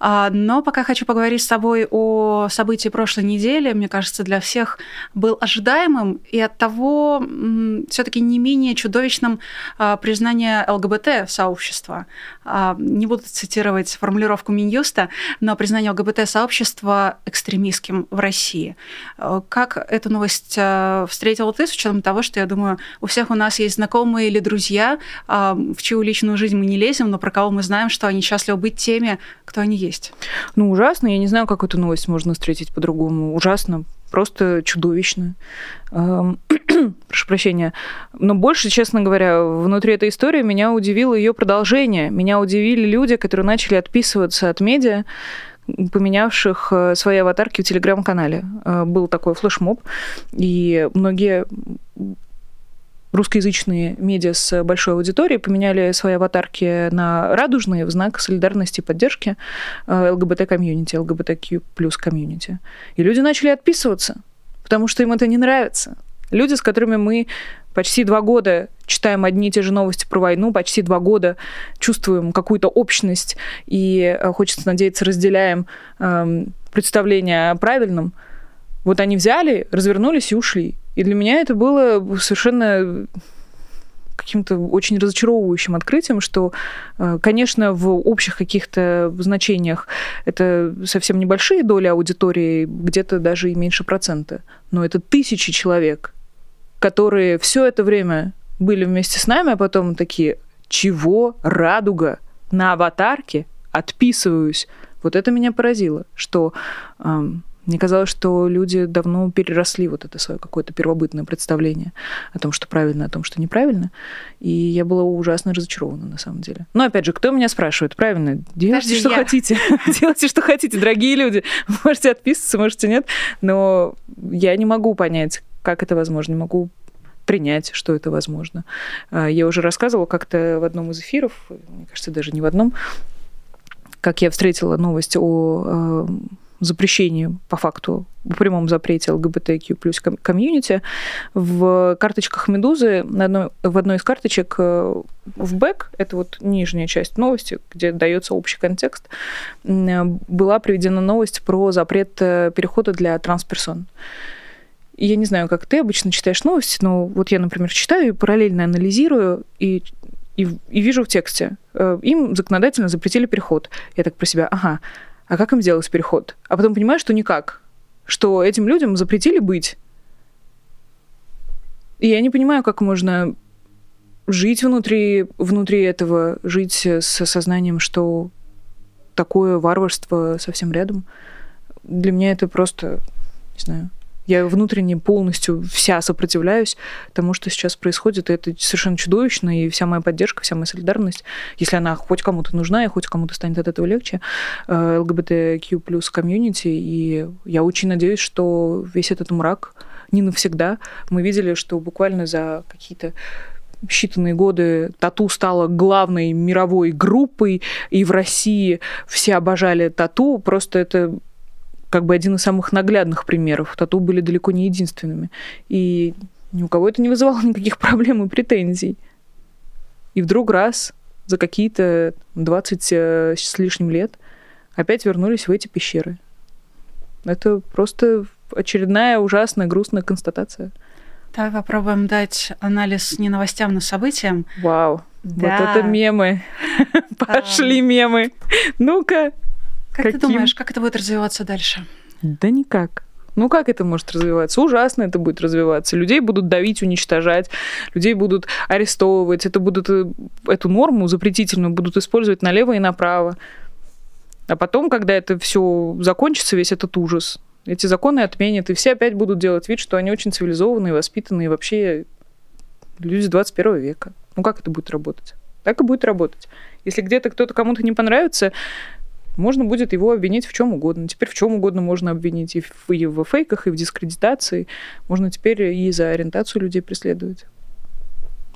А, но пока хочу поговорить с тобой о событии прошлой недели. Мне кажется, для всех был ожидаемым и от того все-таки не менее чудовищным а, признание ЛГБТ ЛГБТ-сообщества. А, не буду цитировать формулировку Минюста, но признание ЛГБТ-сообщества экстремистским в России. А, как эту новость а, встретила ты, с учетом того, что, я думаю, у всех у нас есть знакомые или друзья, в чью личную жизнь мы не лезем, но про кого мы знаем, что они счастливы быть теми, кто они есть? Ну, ужасно. Я не знаю, как эту новость можно встретить по-другому. Ужасно просто чудовищно. Прошу прощения. Но больше, честно говоря, внутри этой истории меня удивило ее продолжение. Меня удивили люди, которые начали отписываться от медиа, поменявших э, свои аватарки в телеграм-канале. Э, был такой флешмоб, и многие русскоязычные медиа с большой аудиторией поменяли свои аватарки на радужные в знак солидарности и поддержки э, ЛГБТ-комьюнити, ЛГБТ Q плюс комьюнити. И люди начали отписываться, потому что им это не нравится. Люди, с которыми мы почти два года читаем одни и те же новости про войну, почти два года чувствуем какую-то общность и, э, хочется надеяться, разделяем э, представление о правильном. Вот они взяли, развернулись и ушли. И для меня это было совершенно каким-то очень разочаровывающим открытием, что, э, конечно, в общих каких-то значениях это совсем небольшие доли аудитории, где-то даже и меньше процента, но это тысячи человек, которые все это время были вместе с нами, а потом такие, чего? Радуга! На аватарке отписываюсь. Вот это меня поразило, что эм, мне казалось, что люди давно переросли вот это свое какое-то первобытное представление о том, что правильно, о том, что неправильно. И я была ужасно разочарована на самом деле. Но опять же, кто меня спрашивает? Правильно, делайте, Подожди, что я. хотите. делайте, что хотите, дорогие люди. Можете отписываться, можете нет. Но я не могу понять, как это возможно. Не могу принять, что это возможно. А, я уже рассказывала как-то в одном из эфиров, мне кажется, даже не в одном, как я встретила новость о а, запрещении, по факту, в прямом запрете ЛГБТQ плюс комьюнити. В карточках «Медузы» на одной, в одной из карточек э, в бэк, это вот нижняя часть новости, где дается общий контекст, была приведена новость про запрет э, перехода для трансперсон. Я не знаю, как ты обычно читаешь новости, но вот я, например, читаю и параллельно анализирую, и и, и вижу в тексте, э, им законодательно запретили переход. Я так про себя, ага, а как им сделать переход? А потом понимаю, что никак. Что этим людям запретили быть. И я не понимаю, как можно жить внутри, внутри этого, жить с сознанием, что такое варварство совсем рядом. Для меня это просто, не знаю, я внутренне полностью вся сопротивляюсь тому, что сейчас происходит. И это совершенно чудовищно. И вся моя поддержка, вся моя солидарность, если она хоть кому-то нужна и хоть кому-то станет от этого легче, э, ЛГБТQ плюс комьюнити. И я очень надеюсь, что весь этот мрак не навсегда. Мы видели, что буквально за какие-то считанные годы тату стала главной мировой группой, и в России все обожали тату. Просто это как бы один из самых наглядных примеров. Тату были далеко не единственными. И ни у кого это не вызывало никаких проблем и претензий. И вдруг раз за какие-то 20 э, с лишним лет опять вернулись в эти пещеры. Это просто очередная ужасная, грустная констатация. Давай попробуем дать анализ не новостям, но событиям. Вау, да. вот это мемы. Пошли мемы. Ну-ка. Как Каким? ты думаешь, как это будет развиваться дальше? Да никак. Ну как это может развиваться? Ужасно это будет развиваться. Людей будут давить, уничтожать, людей будут арестовывать, это будут э, эту норму запретительную будут использовать налево и направо. А потом, когда это все закончится, весь этот ужас, эти законы отменят, и все опять будут делать вид, что они очень цивилизованные, воспитанные, вообще люди 21 века. Ну как это будет работать? Так и будет работать. Если где-то кто-то кому-то не понравится, можно будет его обвинить в чем угодно. Теперь в чем угодно можно обвинить. И в, и в фейках, и в дискредитации. Можно теперь и за ориентацию людей преследовать.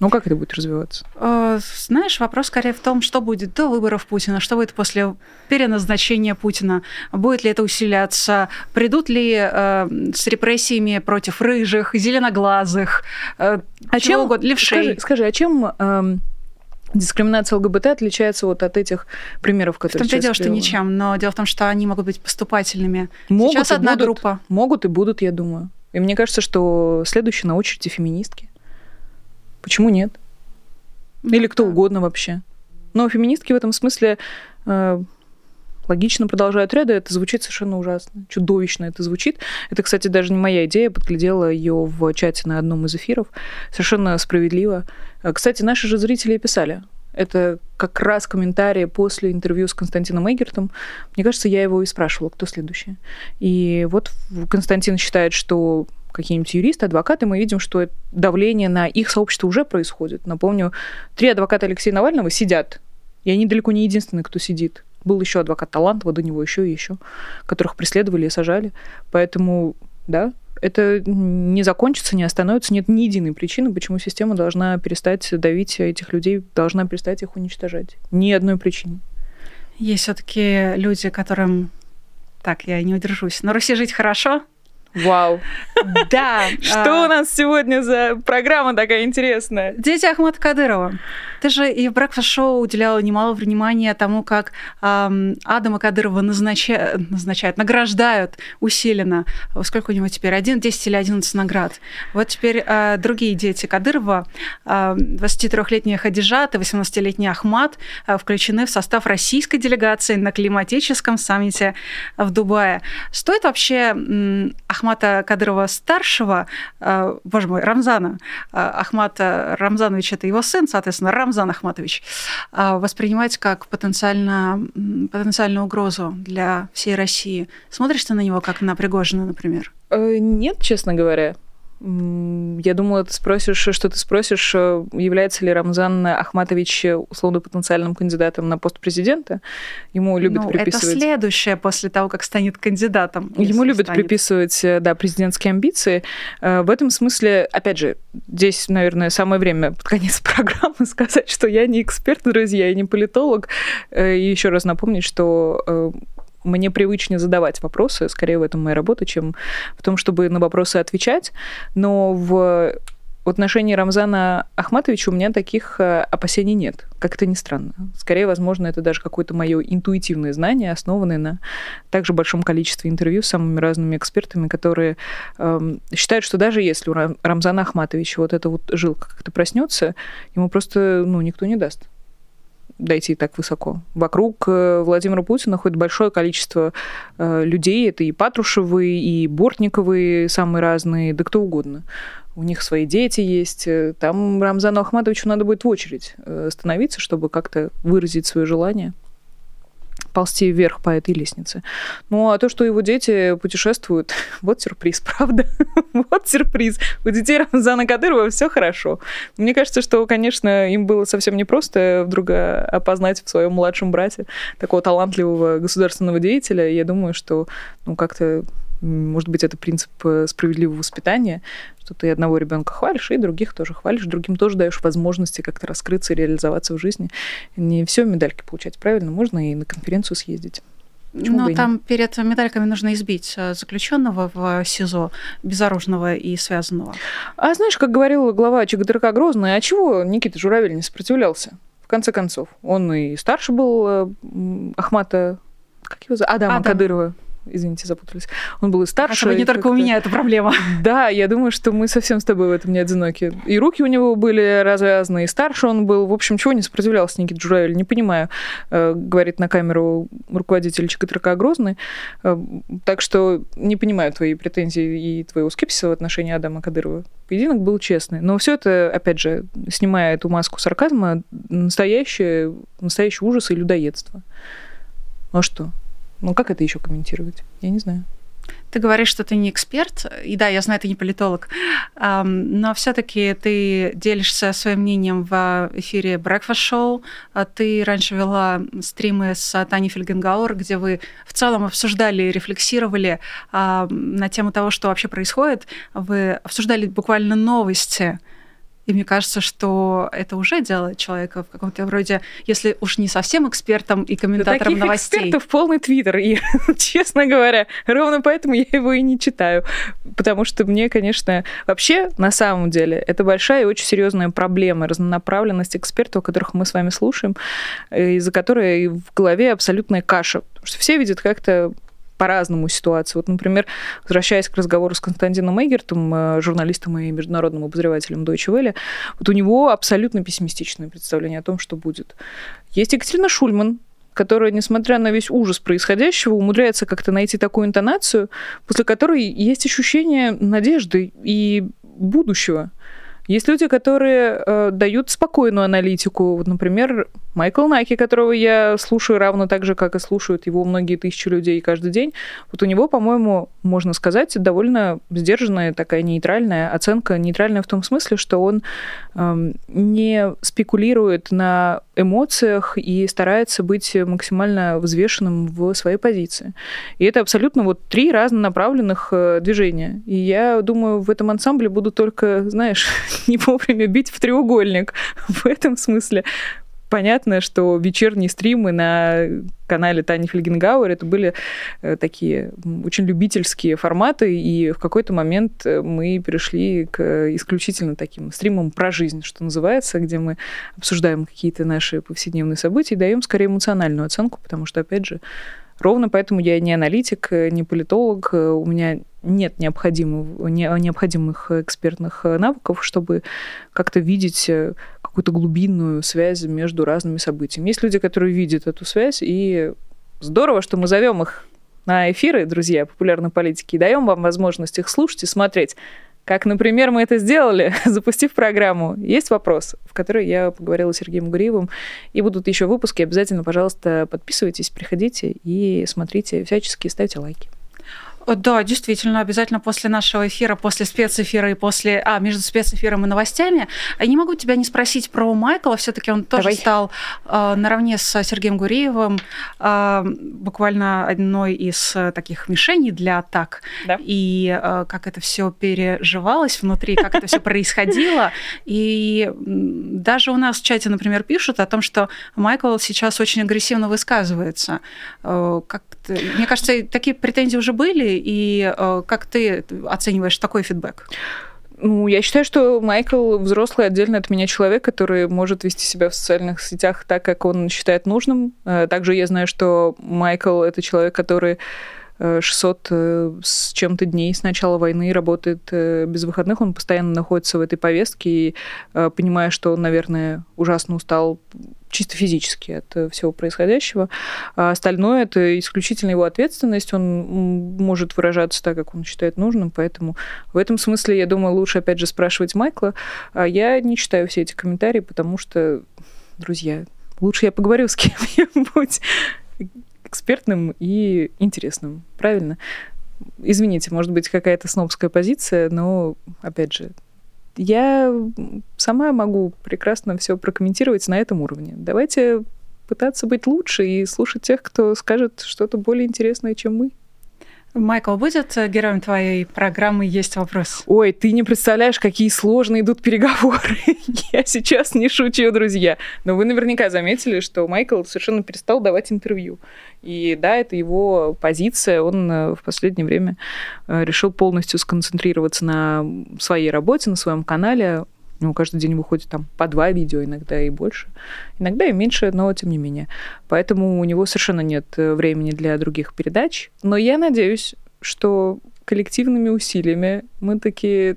Ну, как это будет развиваться? Э, знаешь, вопрос скорее в том, что будет до выборов Путина, что будет после переназначения Путина. Будет ли это усиляться? Придут ли э, с репрессиями против рыжих, зеленоглазых, э, а чем, угодно, левшей? Скажи, скажи а чем... Э, Дискриминация ЛГБТ отличается вот от этих примеров, которые В том-то дело, что ничем, но дело в том, что они могут быть поступательными. Могут Сейчас одна будут, группа. Могут и будут, я думаю. И мне кажется, что следующие на очереди феминистки. Почему нет? Ну Или кто угодно вообще. Но феминистки в этом смысле э, логично продолжают ряды. Это звучит совершенно ужасно. Чудовищно это звучит. Это, кстати, даже не моя идея. Подглядела ее в чате на одном из эфиров. Совершенно справедливо. Э, кстати, наши же зрители писали. Это как раз комментарии после интервью с Константином Эйгертом. Мне кажется, я его и спрашивала, кто следующий. И вот Константин считает, что какие-нибудь юристы, адвокаты, мы видим, что давление на их сообщество уже происходит. Напомню, три адвоката Алексея Навального сидят, и они далеко не единственные, кто сидит. Был еще адвокат Талантова, до него еще и еще, которых преследовали и сажали. Поэтому, да, это не закончится, не остановится. Нет ни единой причины, почему система должна перестать давить этих людей, должна перестать их уничтожать. Ни одной причины. Есть все-таки люди, которым так, я не удержусь. На Руси жить хорошо, Вау. Да. Что у нас сегодня за программа такая интересная? Дети Ахмата Кадырова. Ты же и в Breakfast Show уделяла немало внимания тому, как эм, Адама Кадырова назначают, назначают, награждают усиленно. Сколько у него теперь? Один, 10 или 11 наград. Вот теперь э, другие дети Кадырова, э, 23-летняя Хадижат и 18-летний Ахмат э, включены в состав российской делегации на климатическом саммите в Дубае. Стоит вообще э, Ахмата Кадырова-старшего, э, боже мой, Рамзана, э, Ахмата Рамзанович – это его сын, соответственно, Рамзан Ахматович, э, воспринимать как потенциально, потенциальную угрозу для всей России. Смотришь ты на него как на Пригожина, например? Нет, честно говоря. Я думала, ты спросишь, что ты спросишь, э, является ли Рамзан Ахматович условно потенциальным кандидатом на пост президента. Ему любят ну, приписывать... Это следующее после того, как станет кандидатом. Ему любят станет. приписывать, э, да, президентские амбиции. Э, в этом смысле, опять же, здесь, наверное, самое время под конец программы сказать, что я не эксперт, друзья, я не политолог. И еще раз напомнить, что мне привычнее задавать вопросы, скорее в этом моя работа, чем в том, чтобы на вопросы отвечать. Но в отношении Рамзана Ахматовича у меня таких э, опасений нет, как это ни странно. Скорее, возможно, это даже какое-то мое интуитивное знание, основанное на также большом количестве интервью с самыми разными экспертами, которые эм, считают, что даже если у Рамзана Ахматовича вот эта вот жилка как-то проснется, ему просто ну, никто не даст дойти так высоко. Вокруг э, Владимира Путина ходит большое количество э, людей. Это и Патрушевы, и Бортниковы, самые разные, да кто угодно. У них свои дети есть. Э, там Рамзану Ахматовичу надо будет в очередь становиться, чтобы как-то выразить свое желание ползти вверх по этой лестнице. Ну, а то, что его дети путешествуют, вот сюрприз, правда? вот сюрприз. У детей Рамзана Кадырова все хорошо. Мне кажется, что, конечно, им было совсем непросто вдруг опознать в своем младшем брате такого талантливого государственного деятеля. Я думаю, что ну, как-то может быть, это принцип э, справедливого воспитания, что ты одного ребенка хвалишь, и других тоже хвалишь, другим тоже даешь возможности как-то раскрыться и реализоваться в жизни. Не все медальки получать, правильно? Можно и на конференцию съездить. Почему Но там перед медальками нужно избить э, заключенного в СИЗО, безоружного и связанного. А знаешь, как говорил глава ЧГТРК Грозный, а чего Никита Журавель не сопротивлялся? В конце концов, он и старше был э, Ахмата, как его зовут? Адама Адам. Кадырова извините, запутались. Он был и старше. Хорошо, не только у меня эта проблема. Да, я думаю, что мы совсем с тобой в этом не одиноки. И руки у него были развязаны, и старше он был. В общем, чего не сопротивлялся Никита Джуравель, не понимаю, э, говорит на камеру руководитель ЧКТРК Грозный. Э, так что не понимаю твои претензии и твоего скепсиса в отношении Адама Кадырова. Поединок был честный. Но все это, опять же, снимая эту маску сарказма, настоящее, настоящий ужас и людоедство. Ну а что? Ну как это еще комментировать? Я не знаю. Ты говоришь, что ты не эксперт, и да, я знаю, ты не политолог, но все-таки ты делишься своим мнением в эфире Breakfast Show. А ты раньше вела стримы с Таней Фельгенгауэр, где вы в целом обсуждали, рефлексировали на тему того, что вообще происходит. Вы обсуждали буквально новости и мне кажется, что это уже делает человека в каком-то вроде, если уж не совсем экспертом и комментатором Таких новостей. экспертов полный твиттер. И, честно говоря, ровно поэтому я его и не читаю. Потому что мне, конечно, вообще, на самом деле, это большая и очень серьезная проблема разнонаправленность экспертов, которых мы с вами слушаем, из-за которой в голове абсолютная каша. Потому что все видят как-то по-разному ситуацию. Вот, например, возвращаясь к разговору с Константином Эгертом, э, журналистом и международным обозревателем Deutsche Welle, вот у него абсолютно пессимистичное представление о том, что будет. Есть Екатерина Шульман, которая, несмотря на весь ужас происходящего, умудряется как-то найти такую интонацию, после которой есть ощущение надежды и будущего. Есть люди, которые э, дают спокойную аналитику. Вот, например, Майкл Наки, которого я слушаю равно так же, как и слушают его многие тысячи людей каждый день. Вот у него, по-моему, можно сказать, довольно сдержанная такая нейтральная оценка. Нейтральная в том смысле, что он э, не спекулирует на эмоциях и старается быть максимально взвешенным в своей позиции. И это абсолютно вот три разнонаправленных э, движения. И я думаю, в этом ансамбле буду только, знаешь, не вовремя бить в треугольник. В этом смысле понятно, что вечерние стримы на канале Тани Фельгенгауэр. Это были э, такие очень любительские форматы, и в какой-то момент э, мы перешли к исключительно таким стримам про жизнь, что называется, где мы обсуждаем какие-то наши повседневные события и даем скорее эмоциональную оценку, потому что, опять же, Ровно поэтому я не аналитик, не политолог, у меня нет необходимых, необходимых экспертных навыков, чтобы как-то видеть какую-то глубинную связь между разными событиями. Есть люди, которые видят эту связь, и здорово, что мы зовем их на эфиры, друзья, популярной политики, и даем вам возможность их слушать и смотреть. Как, например, мы это сделали, запустив программу. Есть вопрос, в который я поговорила с Сергеем Гуриевым, и будут еще выпуски. Обязательно, пожалуйста, подписывайтесь, приходите и смотрите всячески, ставьте лайки. Да, действительно, обязательно после нашего эфира, после спецэфира и после... А, между спецэфиром и новостями. Я не могу тебя не спросить про Майкла. все таки он тоже Давай. стал э, наравне с Сергеем Гуриевым э, буквально одной из э, таких мишеней для атак. Да. И э, как это все переживалось внутри, как это все происходило. И даже у нас в чате, например, пишут о том, что Майкл сейчас очень агрессивно высказывается. Э, как мне кажется, такие претензии уже были, и э, как ты оцениваешь такой фидбэк? Ну, я считаю, что Майкл взрослый отдельно от меня человек, который может вести себя в социальных сетях так, как он считает нужным. Э, также я знаю, что Майкл это человек, который 600 э, с чем-то дней с начала войны работает без выходных, он постоянно находится в этой повестке, и понимая, что он, наверное, ужасно устал чисто физически от э, всего происходящего. А остальное это исключительно его ответственность. Он может выражаться так, как он считает нужным. Поэтому в этом смысле, я думаю, лучше опять же спрашивать Майкла. А я не читаю все эти комментарии, потому что, друзья, лучше я поговорю с кем-нибудь экспертным и интересным. Правильно? Извините, может быть, какая-то снобская позиция, но, опять же, я сама могу прекрасно все прокомментировать на этом уровне. Давайте пытаться быть лучше и слушать тех, кто скажет что-то более интересное, чем мы. Майкл будет героем твоей программы «Есть вопрос»? Ой, ты не представляешь, какие сложные идут переговоры. Я сейчас не шучу, друзья. Но вы наверняка заметили, что Майкл совершенно перестал давать интервью. И да, это его позиция. Он э, в последнее время э, решил полностью сконцентрироваться на своей работе, на своем канале У него каждый день выходит там по два видео, иногда и больше. Иногда и меньше, но тем не менее. Поэтому у него совершенно нет э, времени для других передач. Но я надеюсь, что коллективными усилиями мы таки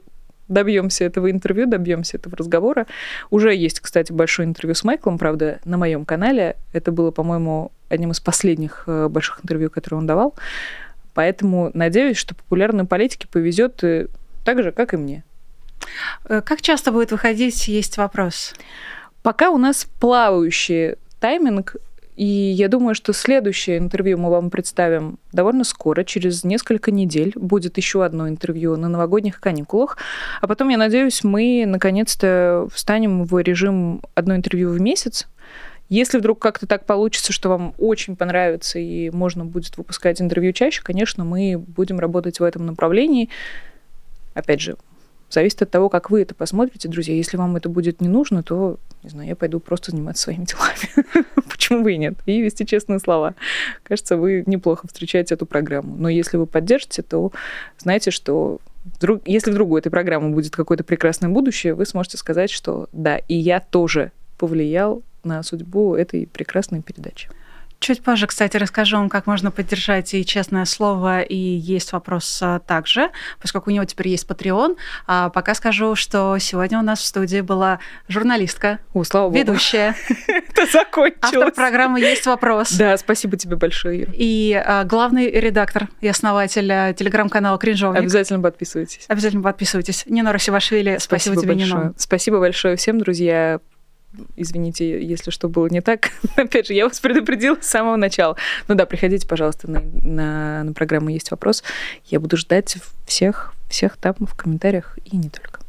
добьемся этого интервью, добьемся этого разговора. Уже есть, кстати, большое интервью с Майклом, правда, на моем канале. Это было, по-моему, одним из последних э, больших интервью, которые он давал. Поэтому надеюсь, что популярной политике повезет э, так же, как и мне. Э, как часто будет выходить, есть вопрос? Пока у нас плавающий тайминг, и я думаю, что следующее интервью мы вам представим довольно скоро, через несколько недель. Будет еще одно интервью на новогодних каникулах. А потом, я надеюсь, мы наконец-то встанем в режим одно интервью в месяц. Если вдруг как-то так получится, что вам очень понравится и можно будет выпускать интервью чаще, конечно, мы будем работать в этом направлении. Опять же, Зависит от того, как вы это посмотрите, друзья. Если вам это будет не нужно, то, не знаю, я пойду просто заниматься своими делами. Почему бы и нет? И вести честные слова. Кажется, вы неплохо встречаете эту программу. Но если вы поддержите, то знаете, что вдруг, если вдруг у этой программы будет какое-то прекрасное будущее, вы сможете сказать, что да, и я тоже повлиял на судьбу этой прекрасной передачи. Чуть позже, кстати, расскажу вам, как можно поддержать и честное слово, и есть вопрос а, также, поскольку у него теперь есть Patreon. А пока скажу, что сегодня у нас в студии была журналистка, О, слава ведущая. Это закончилось. Автор программы «Есть вопрос». Да, спасибо тебе большое, Ира. И а, главный редактор и основатель а, телеграм-канала «Кринжовник». Обязательно подписывайтесь. Обязательно подписывайтесь. Нина Расивашвили, спасибо, спасибо тебе, большое. Нина. Спасибо большое всем, друзья. Извините, если что было не так. Опять же, я вас предупредила с самого начала. Ну да, приходите, пожалуйста, на, на, на программу «Есть вопрос». Я буду ждать всех, всех там в комментариях и не только.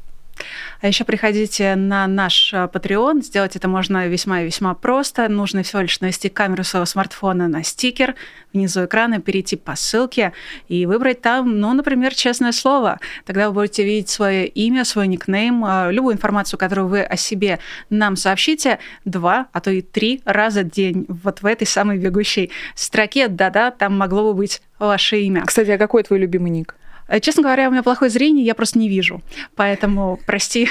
А еще приходите на наш а, Patreon. Сделать это можно весьма и весьма просто. Нужно всего лишь навести камеру своего смартфона на стикер, внизу экрана перейти по ссылке и выбрать там, ну, например, честное слово. Тогда вы будете видеть свое имя, свой никнейм, а, любую информацию, которую вы о себе нам сообщите два, а то и три раза в день вот в этой самой бегущей строке. Да-да, там могло бы быть ваше имя. Кстати, а какой твой любимый ник? Э, честно говоря, у меня плохое зрение, я просто не вижу. Поэтому, прости,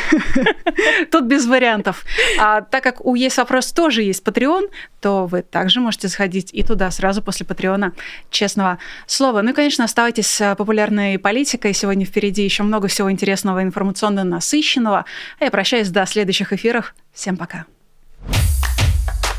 тут без вариантов. А так как у Есть вопрос тоже есть Patreon, то вы также можете заходить и туда сразу после Патреона честного слова. Ну и, конечно, оставайтесь с популярной политикой. Сегодня впереди еще много всего интересного, информационно насыщенного. А я прощаюсь до следующих эфиров. Всем пока.